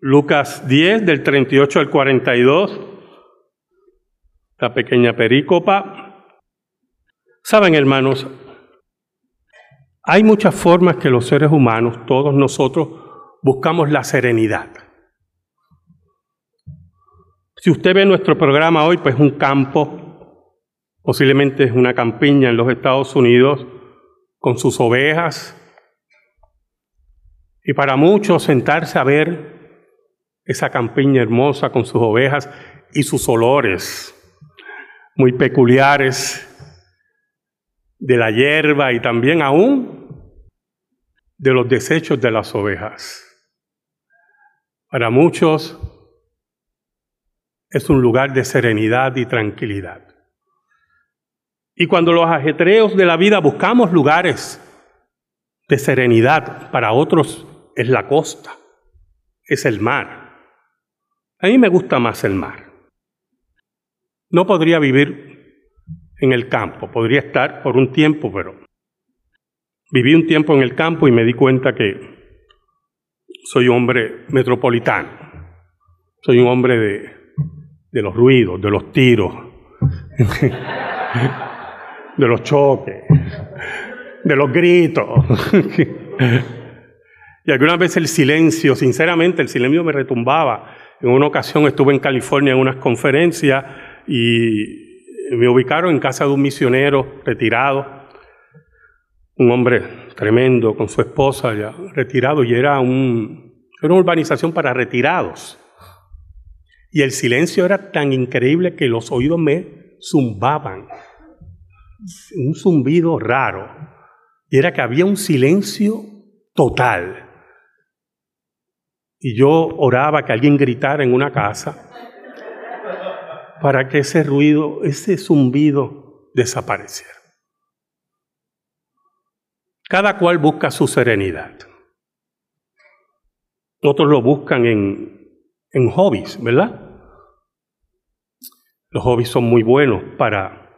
Lucas 10, del 38 al 42, la pequeña perícopa. Saben, hermanos, hay muchas formas que los seres humanos, todos nosotros, buscamos la serenidad. Si usted ve nuestro programa hoy, pues un campo, posiblemente es una campiña en los Estados Unidos, con sus ovejas. Y para muchos sentarse a ver esa campiña hermosa con sus ovejas y sus olores muy peculiares de la hierba y también aún de los desechos de las ovejas. Para muchos es un lugar de serenidad y tranquilidad. Y cuando los ajetreos de la vida buscamos lugares de serenidad, para otros es la costa, es el mar. A mí me gusta más el mar. No podría vivir en el campo. Podría estar por un tiempo, pero viví un tiempo en el campo y me di cuenta que soy un hombre metropolitano. Soy un hombre de, de los ruidos, de los tiros, de los choques, de los gritos. y algunas veces el silencio, sinceramente el silencio me retumbaba. En una ocasión estuve en California en unas conferencias y me ubicaron en casa de un misionero retirado, un hombre tremendo con su esposa ya retirado y era, un, era una urbanización para retirados. Y el silencio era tan increíble que los oídos me zumbaban, un zumbido raro. Y era que había un silencio total. Y yo oraba que alguien gritara en una casa para que ese ruido, ese zumbido desapareciera. Cada cual busca su serenidad. Otros lo buscan en, en hobbies, ¿verdad? Los hobbies son muy buenos para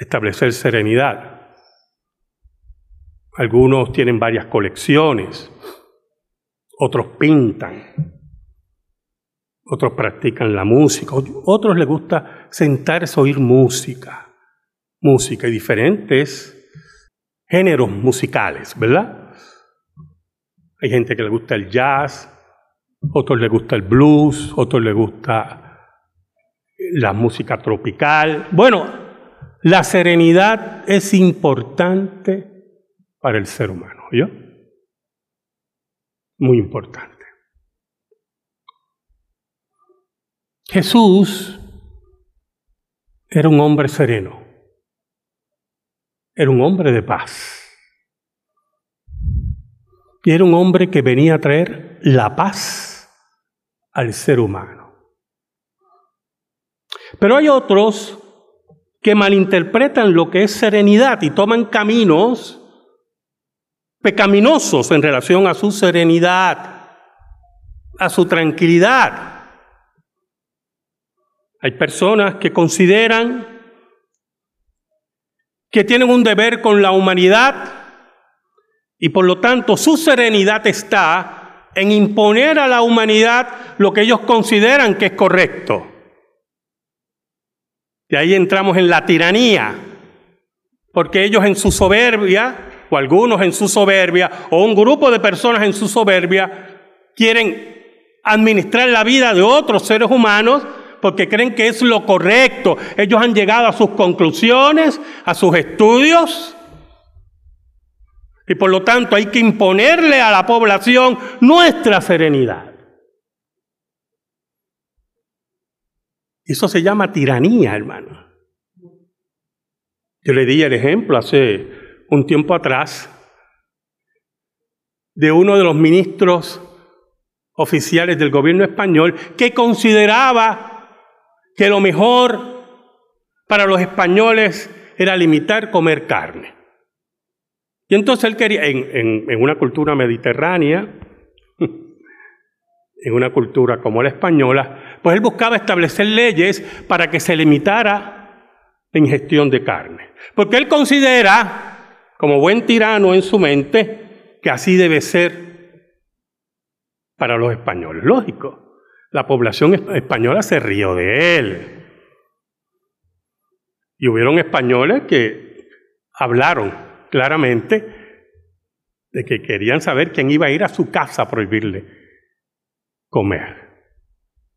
establecer serenidad. Algunos tienen varias colecciones, otros pintan, otros practican la música, otros les gusta sentarse a oír música, música y diferentes géneros musicales, ¿verdad? Hay gente que le gusta el jazz, otros les gusta el blues, otros les gusta la música tropical. Bueno, la serenidad es importante para el ser humano, ¿yo? Muy importante. Jesús era un hombre sereno, era un hombre de paz. Y era un hombre que venía a traer la paz al ser humano. Pero hay otros que malinterpretan lo que es serenidad y toman caminos pecaminosos en relación a su serenidad, a su tranquilidad. Hay personas que consideran que tienen un deber con la humanidad y por lo tanto su serenidad está en imponer a la humanidad lo que ellos consideran que es correcto. Y ahí entramos en la tiranía, porque ellos en su soberbia, o algunos en su soberbia, o un grupo de personas en su soberbia, quieren administrar la vida de otros seres humanos porque creen que es lo correcto. Ellos han llegado a sus conclusiones, a sus estudios. Y por lo tanto hay que imponerle a la población nuestra serenidad. Eso se llama tiranía, hermano. Yo le di el ejemplo hace un tiempo atrás de uno de los ministros oficiales del gobierno español que consideraba que lo mejor para los españoles era limitar comer carne. Y entonces él quería, en, en una cultura mediterránea, en una cultura como la española, pues él buscaba establecer leyes para que se limitara la ingestión de carne. Porque él considera, como buen tirano en su mente, que así debe ser para los españoles. Lógico, la población española se rió de él. Y hubieron españoles que hablaron claramente de que querían saber quién iba a ir a su casa a prohibirle comer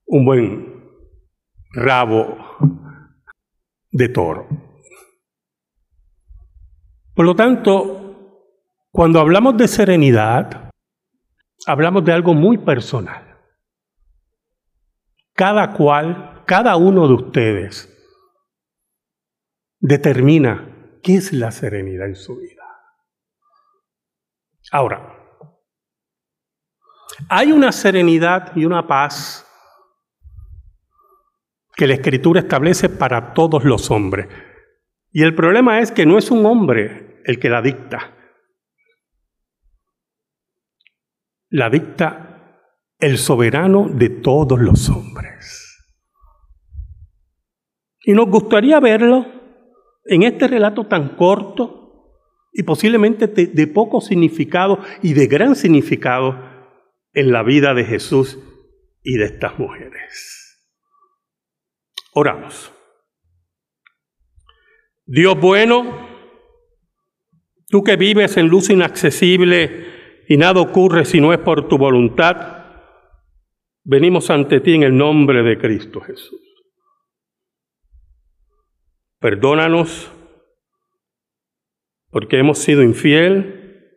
un buen rabo de toro. Por lo tanto, cuando hablamos de serenidad, hablamos de algo muy personal. Cada cual, cada uno de ustedes, determina qué es la serenidad en su vida. Ahora, hay una serenidad y una paz que la Escritura establece para todos los hombres. Y el problema es que no es un hombre el que la dicta. La dicta el soberano de todos los hombres. Y nos gustaría verlo en este relato tan corto y posiblemente de, poco significado y de gran significado en la vida de Jesús y de estas mujeres. Oramos. Dios bueno, Tú que vives en luz inaccesible y nada ocurre si no es por tu voluntad, venimos ante ti en el nombre de Cristo Jesús. Perdónanos porque hemos sido infiel,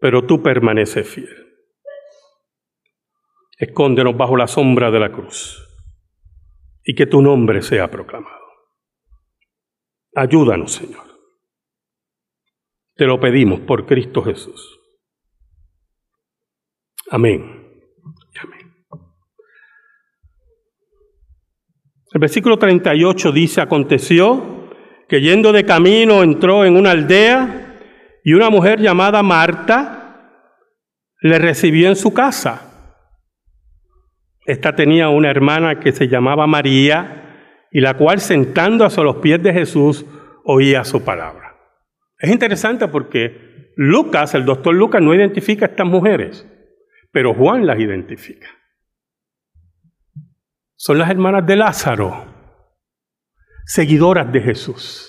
pero tú permaneces fiel. Escóndenos bajo la sombra de la cruz y que tu nombre sea proclamado. Ayúdanos, Señor. Te lo pedimos por Cristo Jesús. Amén. Amén. El versículo 38 dice, aconteció que yendo de camino entró en una aldea y una mujer llamada Marta le recibió en su casa. Esta tenía una hermana que se llamaba María y la cual sentando a los pies de Jesús oía su palabra. Es interesante porque Lucas, el doctor Lucas, no identifica a estas mujeres, pero Juan las identifica. Son las hermanas de Lázaro, seguidoras de Jesús.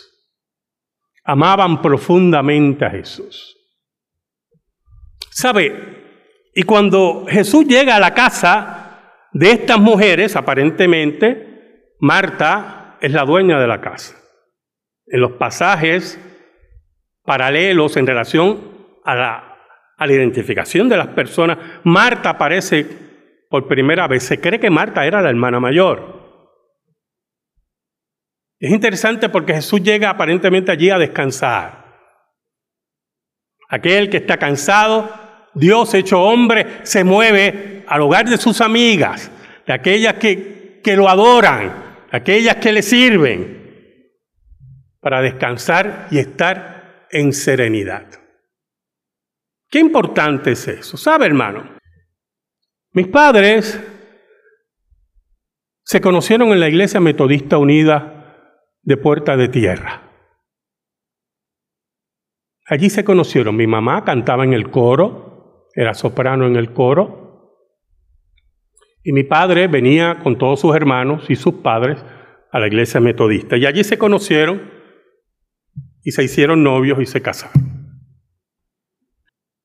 Amaban profundamente a Jesús. ¿Sabe? Y cuando Jesús llega a la casa de estas mujeres, aparentemente, Marta es la dueña de la casa. En los pasajes paralelos en relación a la, identificación de las personas. Marta aparece por primera vez. Se cree que Marta era la hermana mayor. Es interesante porque Jesús llega aparentemente allí a descansar. Aquel que está cansado, Dios hecho hombre, se mueve al hogar de sus amigas, de aquellas que, que lo adoran, aquellas que le sirven, para descansar y estar en serenidad. Qué importante es eso. ¿Sabe, hermano? Mis padres se conocieron en la Iglesia Metodista Unida de Puerta de Tierra. Allí se conocieron. Mi mamá cantaba en el coro, era soprano en el coro. Y mi padre venía con todos sus hermanos y sus padres a la iglesia metodista. Y allí se conocieron y se hicieron novios y se casaron.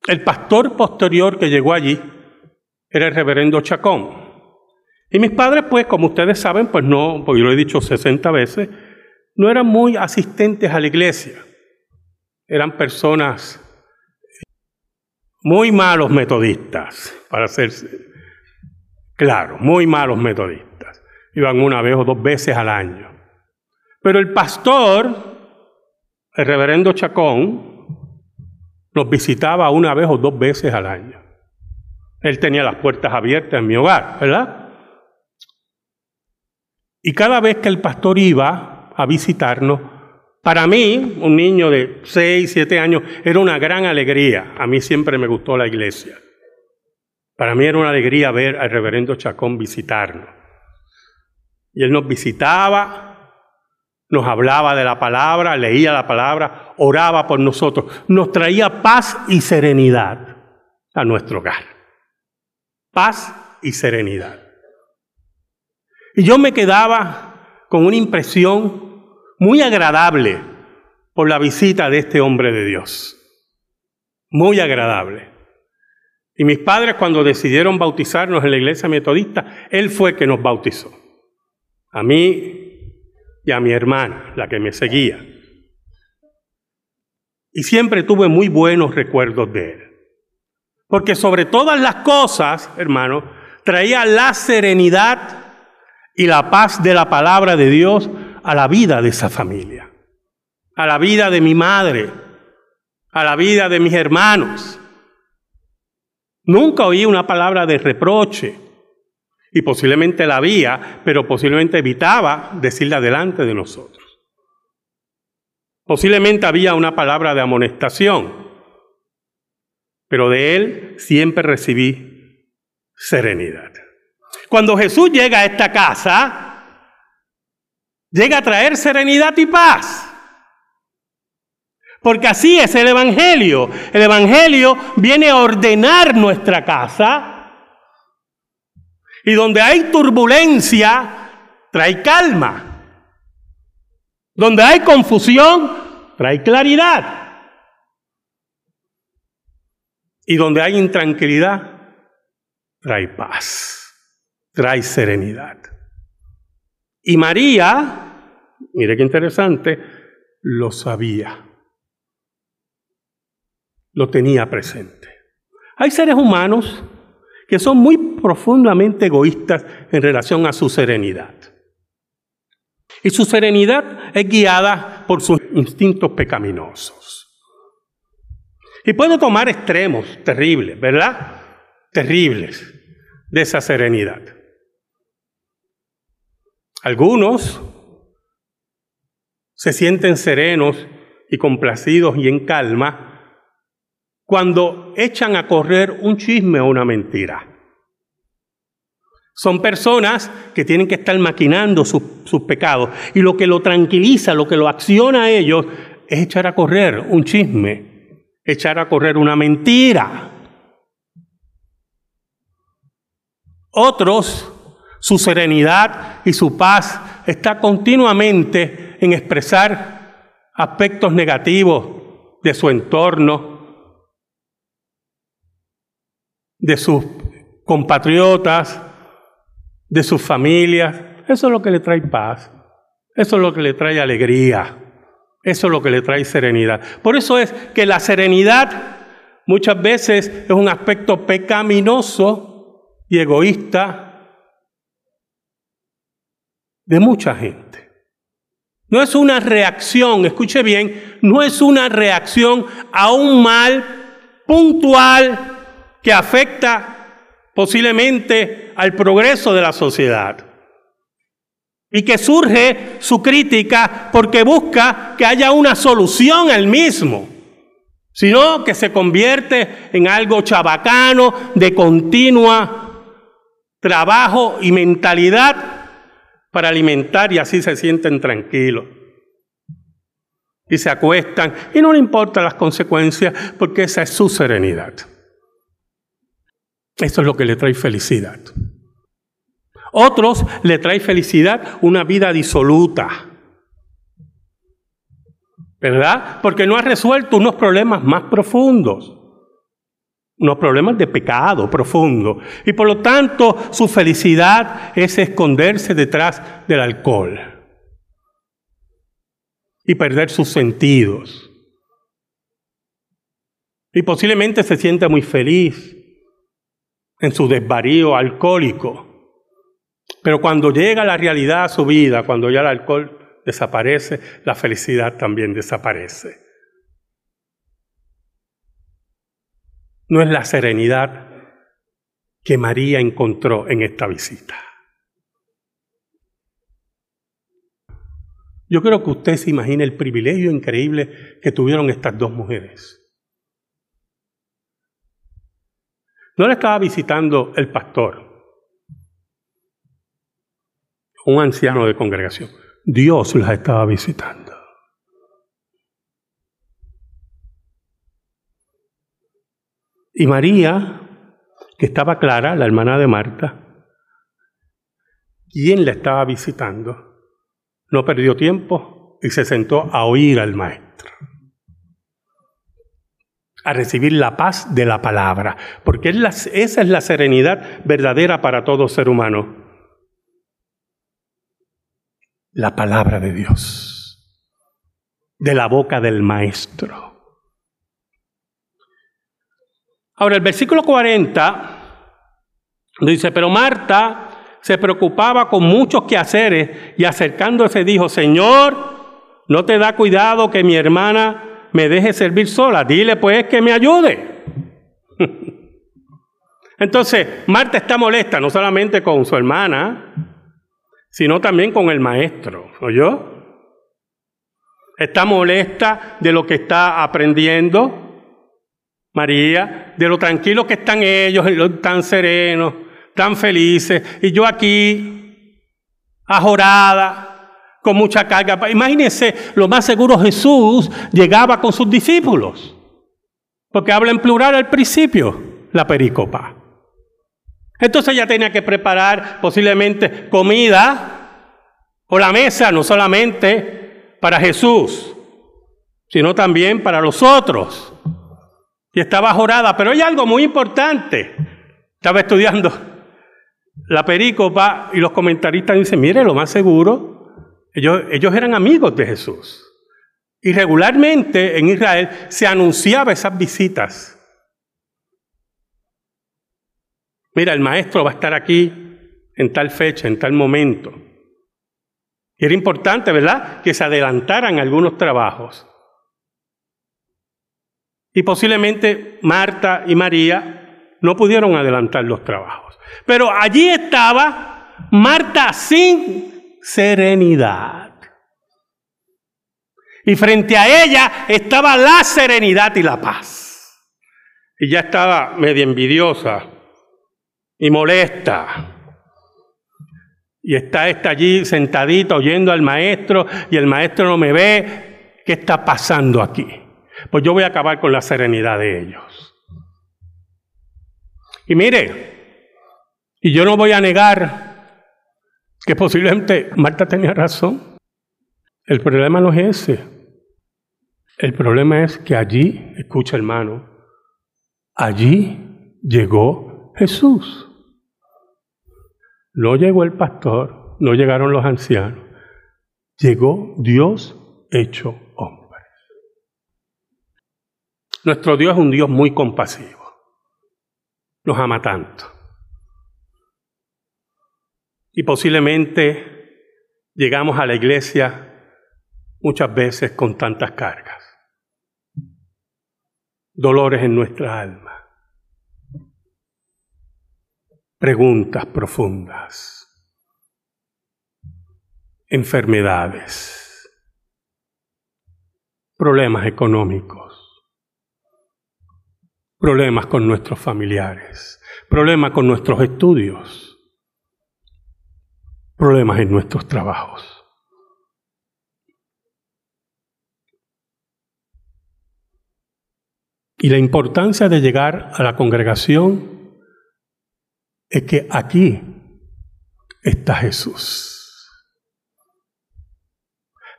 El pastor posterior que llegó allí era el reverendo Chacón. Y mis padres, pues, como ustedes saben, pues no, porque lo he dicho 60 veces, no eran muy asistentes a la iglesia. Eran personas muy malos metodistas, para ser claro, muy malos metodistas. Iban una vez o dos veces al año. Pero el pastor el reverendo Chacón nos visitaba una vez o dos veces al año. Él tenía las puertas abiertas en mi hogar, ¿verdad? Y cada vez que el pastor iba a visitarnos, para mí, un niño de 6, 7 años, era una gran alegría. A mí siempre me gustó la iglesia. Para mí era una alegría ver al reverendo Chacón visitarnos. Y él nos visitaba nos hablaba de la palabra, leía la palabra, oraba por nosotros, nos traía paz y serenidad a nuestro hogar. paz y serenidad. Y yo me quedaba con una impresión muy agradable por la visita de este hombre de Dios. Muy agradable. Y mis padres cuando decidieron bautizarnos en la iglesia metodista, él fue que nos bautizó. A mí y a mi hermana, la que me seguía. Y siempre tuve muy buenos recuerdos de él. Porque sobre todas las cosas, hermano, traía la serenidad y la paz de la palabra de Dios a la vida de esa familia, a la vida de mi madre, a la vida de mis hermanos. Nunca oí una palabra de reproche y posiblemente la había, pero posiblemente evitaba decirla delante de nosotros. Posiblemente había una palabra de amonestación, pero de él siempre recibí serenidad. Cuando Jesús llega a esta casa, llega a traer serenidad y paz. Porque así es el Evangelio. El Evangelio viene a ordenar nuestra casa. Y donde hay turbulencia, trae calma. Donde hay confusión, trae claridad. Y donde hay intranquilidad, trae paz, trae serenidad. Y María, mire qué interesante, lo sabía, lo tenía presente. Hay seres humanos que son muy profundamente egoístas en relación a su serenidad. Y su serenidad es guiada por sus instintos pecaminosos. Y puede tomar extremos terribles, ¿verdad? Terribles de esa serenidad. Algunos se sienten serenos y complacidos y en calma cuando echan a correr un chisme o una mentira. Son personas que tienen que estar maquinando sus, sus, pecados y lo que lo tranquiliza, lo que lo acciona a ellos es echar a correr un chisme echar a correr una mentira. Otros, su serenidad y su paz está continuamente en expresar aspectos negativos de su entorno, de sus compatriotas, de sus familias. Eso es lo que le trae paz. Eso es lo que le trae alegría. Eso es lo que le trae serenidad. Por eso es que la serenidad muchas veces es un aspecto pecaminoso y egoísta de mucha gente. No es una reacción, escuche bien, no es una reacción a un mal puntual que afecta posiblemente al progreso de la sociedad y que surge su crítica porque busca que haya una solución al mismo, sino que se convierte en algo chabacano de continua trabajo y mentalidad para alimentar y así se sienten tranquilos. Y se acuestan y no le importan las consecuencias porque esa es su serenidad. Eso es lo que le trae felicidad. Otros le trae felicidad una vida disoluta. ¿Verdad? Porque no ha resuelto unos problemas más profundos. Unos problemas de pecado profundo. Y por lo tanto su felicidad es esconderse detrás del alcohol. Y perder sus sentidos. Y posiblemente se siente muy feliz en su desvarío alcohólico. Pero cuando llega la realidad a su vida, cuando ya el alcohol desaparece, la felicidad también desaparece. No es la serenidad que María encontró en esta visita. Yo creo que usted se imagina el privilegio increíble que tuvieron estas dos mujeres. No la estaba visitando el pastor, un anciano de congregación. Dios las estaba visitando. Y María que estaba Clara, la hermana de Marta, quien la estaba visitando, no perdió tiempo y se sentó a oír al maestro, a recibir la paz de la palabra, porque esa es la serenidad verdadera para todo ser humano. La palabra de Dios, de la boca del maestro. Ahora, el versículo 40 dice, pero Marta se preocupaba con muchos quehaceres y acercándose dijo, Señor, ¿no te da cuidado que mi hermana me deje servir sola? Dile pues que me ayude. Entonces, Marta está molesta no solamente con su hermana, sino también con el maestro, ¿oyó? Está molesta de lo que está aprendiendo, María, de lo tranquilos que están ellos, tan serenos, tan felices, y yo aquí, ajorada, con mucha carga. Imagínense, lo más seguro Jesús llegaba con sus discípulos, porque habla en plural al principio, la pericopa. Entonces ella tenía que preparar posiblemente comida o la mesa, no solamente para Jesús, sino también para los otros y estaba jorada. Pero hay algo muy importante. Estaba estudiando la perícopa y los comentaristas dicen, mire, lo más seguro, ellos, ellos eran amigos de Jesús. Y regularmente en Israel se anunciaba esas visitas. Mira, el maestro va a estar aquí en tal fecha, en tal momento. Y era importante, ¿verdad?, que se adelantaran algunos trabajos. Y posiblemente Marta y María no pudieron adelantar los trabajos. Pero allí estaba Marta sin serenidad. Y frente a ella estaba la serenidad y la paz. Y ya estaba medio envidiosa y molesta. Y está esta allí sentadita oyendo al maestro y el maestro no me ve. ¿Qué está pasando aquí? pues yo voy a acabar con la serenidad de ellos. Y mire, y yo no voy a negar que posiblemente Marta tenía razón. El problema no es ese. El problema es que allí, escucha hermano, allí llegó Jesús. No llegó el pastor, no llegaron los ancianos, llegó Dios hecho hombre. Nuestro Dios es un Dios muy compasivo. Nos ama tanto. Y posiblemente llegamos a la iglesia muchas veces con tantas cargas, dolores en nuestra alma, preguntas profundas, enfermedades, problemas económicos. Problemas con nuestros familiares, problemas con nuestros estudios, problemas en nuestros trabajos. Y la importancia de llegar a la congregación es que aquí está Jesús.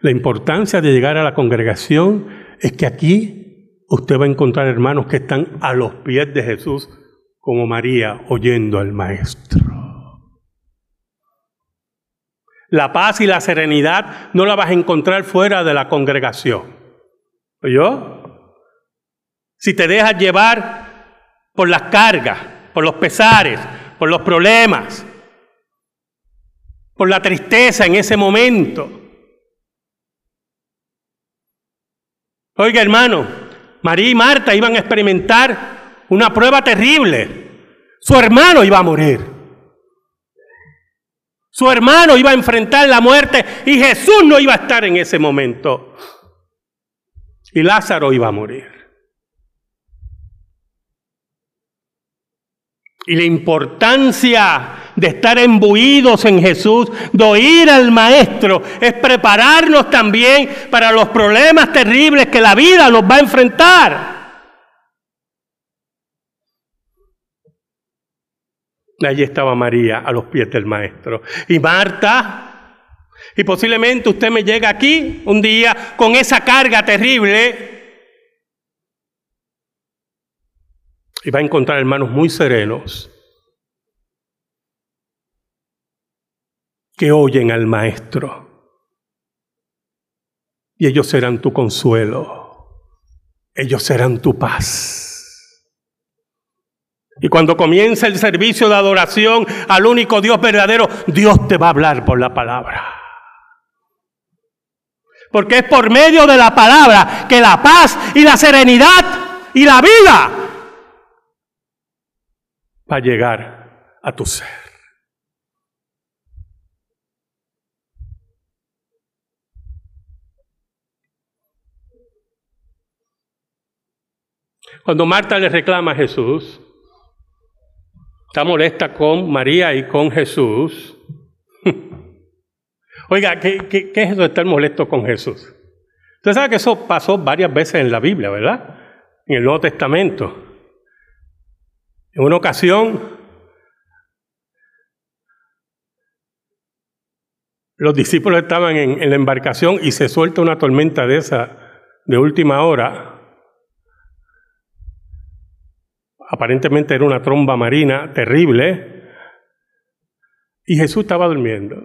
La importancia de llegar a la congregación es que aquí usted va a encontrar hermanos que están a los pies de Jesús como María oyendo al Maestro. La paz y la serenidad no la vas a encontrar fuera de la congregación. ¿Oyó? Si te dejas llevar por las cargas, por los pesares, por los problemas, por la tristeza en ese momento. Oiga hermano, María y Marta iban a experimentar una prueba terrible. Su hermano iba a morir. Su hermano iba a enfrentar la muerte y Jesús no iba a estar en ese momento. Y Lázaro iba a morir. Y la importancia de estar embuidos en Jesús, de oír al Maestro, es prepararnos también para los problemas terribles que la vida nos va a enfrentar. Allí estaba María a los pies del maestro. Y Marta, y posiblemente usted me llega aquí un día con esa carga terrible. Y va a encontrar hermanos muy serenos que oyen al maestro. Y ellos serán tu consuelo. Ellos serán tu paz. Y cuando comienza el servicio de adoración al único Dios verdadero, Dios te va a hablar por la palabra. Porque es por medio de la palabra que la paz y la serenidad y la vida va a llegar a tu ser. Cuando Marta le reclama a Jesús, está molesta con María y con Jesús. Oiga, ¿qué, ¿qué, es eso de estar molesto con Jesús? Usted sabe que eso pasó varias veces en la Biblia, ¿verdad? En el Nuevo Testamento. En una ocasión, los discípulos estaban en, en la embarcación y se suelta una tormenta de esa de última hora aparentemente era una tromba marina terrible, y Jesús estaba durmiendo.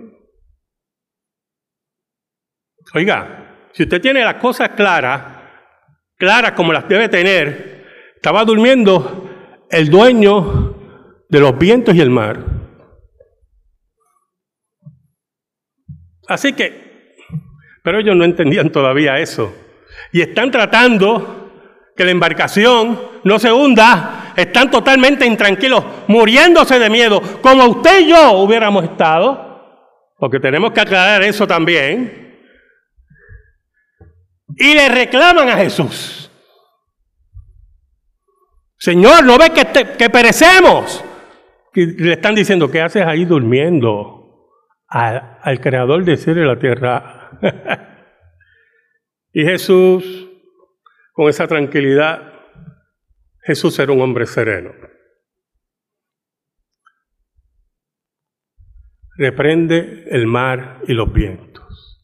Oiga, si usted tiene las cosas claras, claras como las debe tener, estaba durmiendo el dueño de los vientos y el mar. Así que, pero ellos no entendían todavía eso. Y están tratando que la embarcación no se hunda, están totalmente intranquilos, muriéndose de miedo, como usted y yo hubiéramos estado, porque tenemos que aclarar eso también, y le reclaman a Jesús. Señor, ¿no ves que, que perecemos? Le están diciendo, ¿qué haces ahí durmiendo? Al, al creador del cielo y la tierra. y Jesús con esa tranquilidad, Jesús era un hombre sereno. Reprende el mar y los vientos.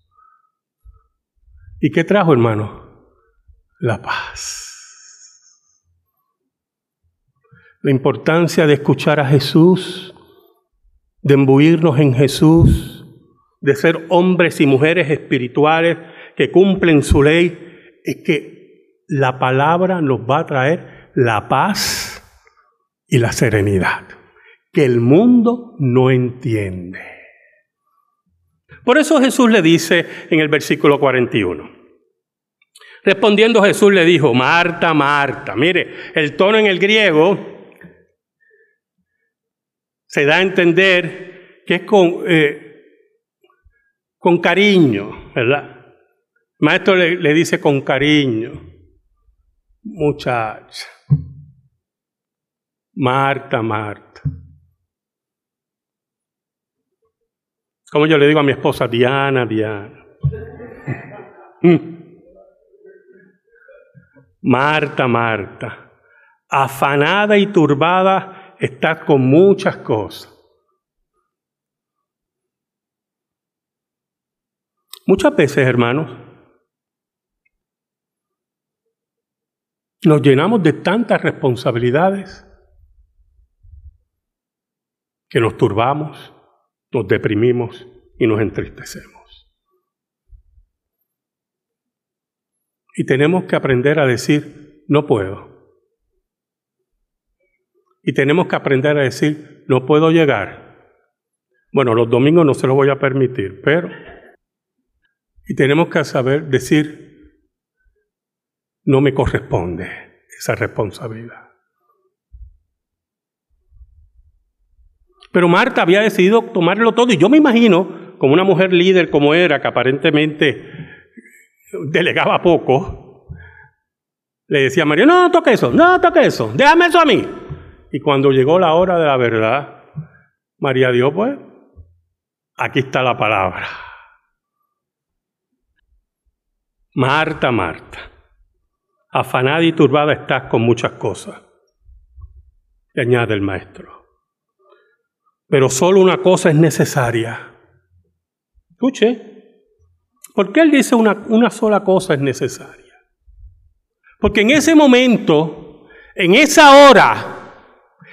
¿Y qué trajo, hermano? La paz. La importancia de escuchar a Jesús, de embuirnos en Jesús, de ser hombres y mujeres espirituales que cumplen su ley, es que la palabra nos va a traer la paz y la serenidad que el mundo no entiende. Por eso Jesús le dice en el versículo 41. Respondiendo Jesús le dijo, Marta, Marta. Mire, el tono en el griego se da a entender que es con, eh, con cariño, ¿verdad? maestro le, le dice con cariño muchacha. Marta, Marta. Como yo le digo a mi esposa, Diana, Diana. Marta, Marta. Afanada y turbada estás con muchas cosas. Muchas veces, hermanos, Nos llenamos de tantas responsabilidades que nos turbamos, nos deprimimos y nos entristecemos. Y tenemos que aprender a decir, no puedo. Y tenemos que aprender a decir, no puedo llegar. Bueno, los domingos no se lo voy a permitir, pero... Y tenemos que saber decir, no me corresponde esa responsabilidad. Pero Marta había decidido tomarlo todo y yo me imagino, como una mujer líder como era, que aparentemente delegaba poco, le decía a María, no toque eso, no toque eso, déjame eso a mí. Y cuando llegó la hora de la verdad, María dijo, pues, aquí está la palabra. Marta, Marta afanada y turbada estás con muchas cosas. Y añade el maestro. Pero solo una cosa es necesaria. Escuche, ¿por qué él dice una, una sola cosa es necesaria? Porque en ese momento, en esa hora,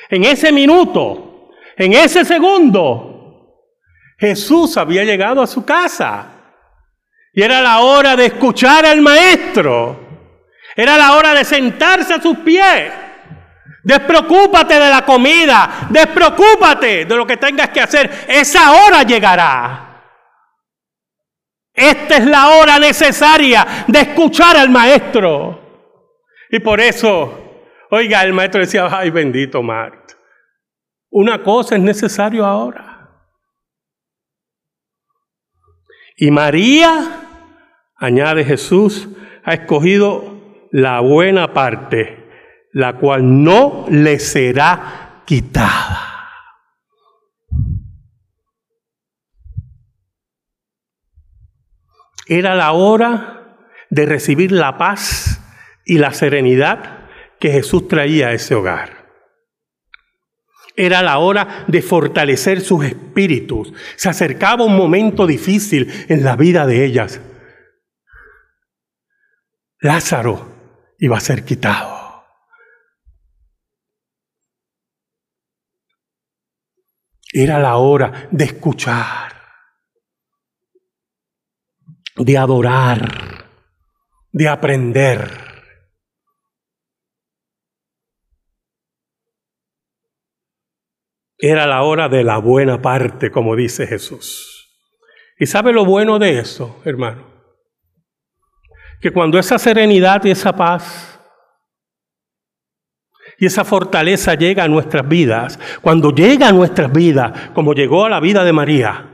en ese minuto, en ese segundo, Jesús había llegado a su casa. Y era la hora de escuchar al maestro. Era la hora de sentarse a sus pies. Despreocúpate de la comida. Despreocúpate de lo que tengas que hacer. Esa hora llegará. Esta es la hora necesaria de escuchar al maestro. Y por eso, oiga, el maestro decía, ay bendito Mart. Una cosa es necesario ahora. Y María, añade Jesús, ha escogido la buena parte la cual no le será quitada. Era la hora de recibir la paz y la serenidad que Jesús traía a ese hogar. Era la hora de fortalecer sus espíritus. Se acercaba un momento difícil en la vida de ellas. Lázaro iba a ser quitado. Era la hora de escuchar, de adorar, de aprender. Era la hora de la buena parte, como dice Jesús. ¿Y sabe lo bueno de eso, hermano? Que cuando esa serenidad y esa paz y esa fortaleza llega a nuestras vidas, cuando llega a nuestras vidas, como llegó a la vida de María,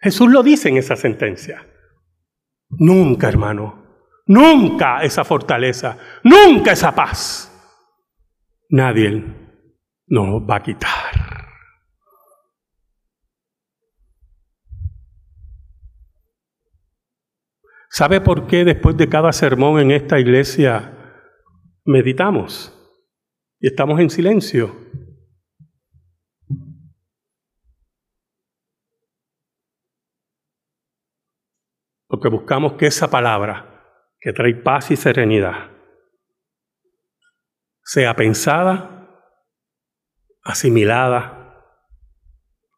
Jesús lo dice en esa sentencia. Nunca, hermano, nunca esa fortaleza, nunca esa paz, nadie nos va a quitar. ¿Sabe por qué después de cada sermón en esta iglesia meditamos? Y estamos en silencio. Porque buscamos que esa palabra que trae paz y serenidad sea pensada, asimilada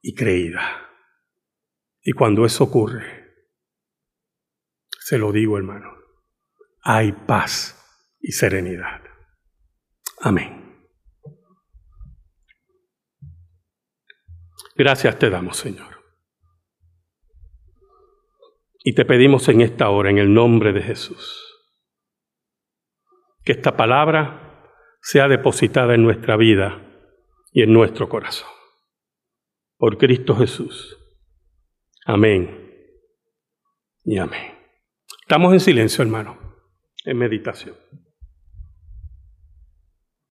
y creída. Y cuando eso ocurre, se lo digo hermano, hay paz y serenidad. Amén. Gracias te damos, Señor. Y te pedimos en esta hora, en el nombre de Jesús, que esta palabra sea depositada en nuestra vida y en nuestro corazón. Por Cristo Jesús. Amén y amén. Estamos en silencio, hermano, en meditación.